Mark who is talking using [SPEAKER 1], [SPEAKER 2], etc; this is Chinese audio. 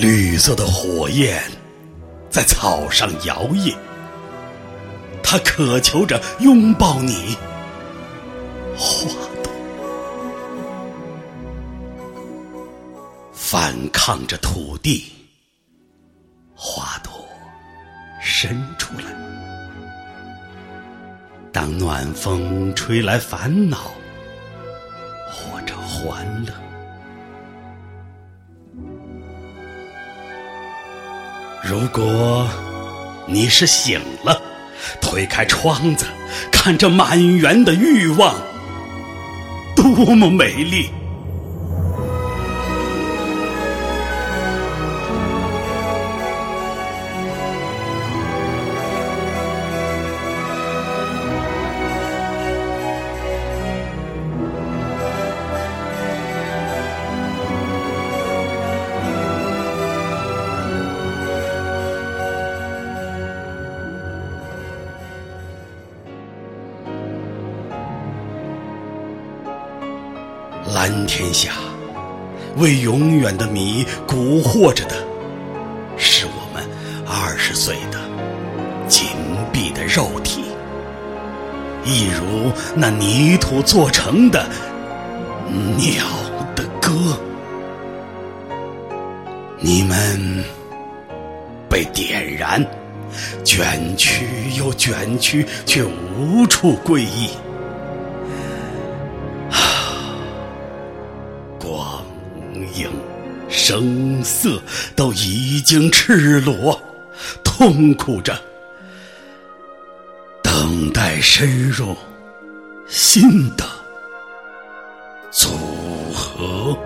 [SPEAKER 1] 绿色的火焰在草上摇曳，它渴求着拥抱你，花朵，反抗着土地，花朵伸出来。当暖风吹来烦恼，或者欢乐。如果你是醒了，推开窗子，看这满园的欲望，多么美丽！蓝天下，为永远的谜蛊惑着的，是我们二十岁的紧闭的肉体，一如那泥土做成的鸟的歌。你们被点燃，卷曲又卷曲，却无处归依。光影、声色都已经赤裸，痛苦着，等待深入新的组合。